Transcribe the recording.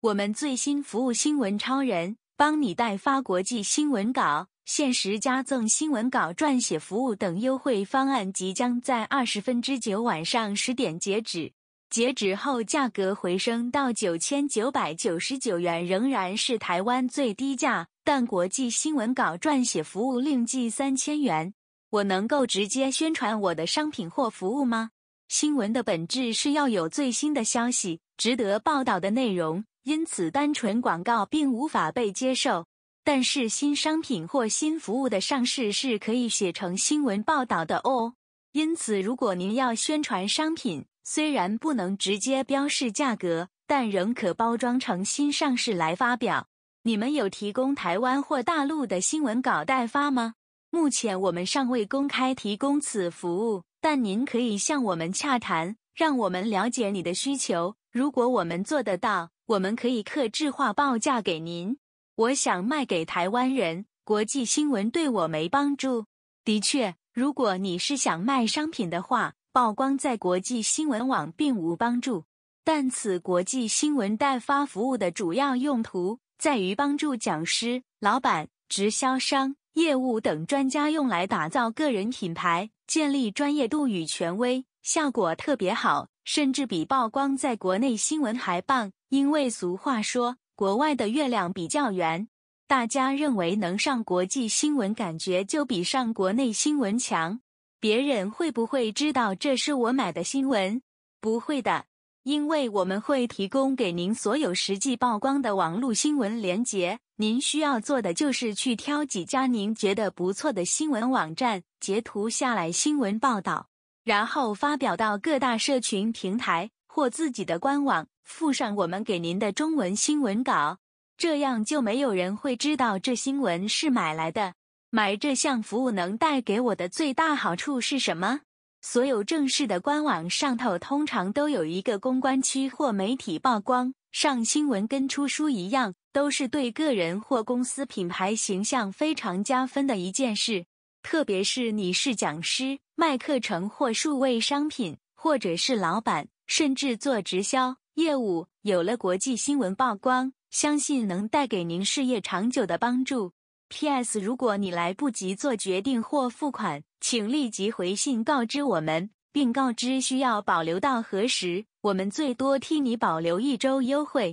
我们最新服务新闻超人，帮你代发国际新闻稿，限时加赠新闻稿撰写服务等优惠方案，即将在二十分之九晚上十点截止。截止后价格回升到九千九百九十九元，仍然是台湾最低价。但国际新闻稿撰写服务另计三千元。我能够直接宣传我的商品或服务吗？新闻的本质是要有最新的消息，值得报道的内容。因此，单纯广告并无法被接受。但是，新商品或新服务的上市是可以写成新闻报道的哦。因此，如果您要宣传商品，虽然不能直接标示价格，但仍可包装成新上市来发表。你们有提供台湾或大陆的新闻稿代发吗？目前我们尚未公开提供此服务，但您可以向我们洽谈，让我们了解你的需求。如果我们做得到，我们可以客制化报价给您。我想卖给台湾人，国际新闻对我没帮助。的确，如果你是想卖商品的话，曝光在国际新闻网并无帮助。但此国际新闻代发服务的主要用途在于帮助讲师、老板、直销商、业务等专家用来打造个人品牌，建立专业度与权威，效果特别好，甚至比曝光在国内新闻还棒。因为俗话说，国外的月亮比较圆，大家认为能上国际新闻，感觉就比上国内新闻强。别人会不会知道这是我买的新闻？不会的，因为我们会提供给您所有实际曝光的网络新闻连接。您需要做的就是去挑几家您觉得不错的新闻网站，截图下来新闻报道，然后发表到各大社群平台或自己的官网。附上我们给您的中文新闻稿，这样就没有人会知道这新闻是买来的。买这项服务能带给我的最大好处是什么？所有正式的官网上头通常都有一个公关区或媒体曝光，上新闻跟出书一样，都是对个人或公司品牌形象非常加分的一件事。特别是你是讲师、卖课程或数位商品，或者是老板，甚至做直销。业务有了国际新闻曝光，相信能带给您事业长久的帮助。P.S. 如果你来不及做决定或付款，请立即回信告知我们，并告知需要保留到何时，我们最多替你保留一周优惠。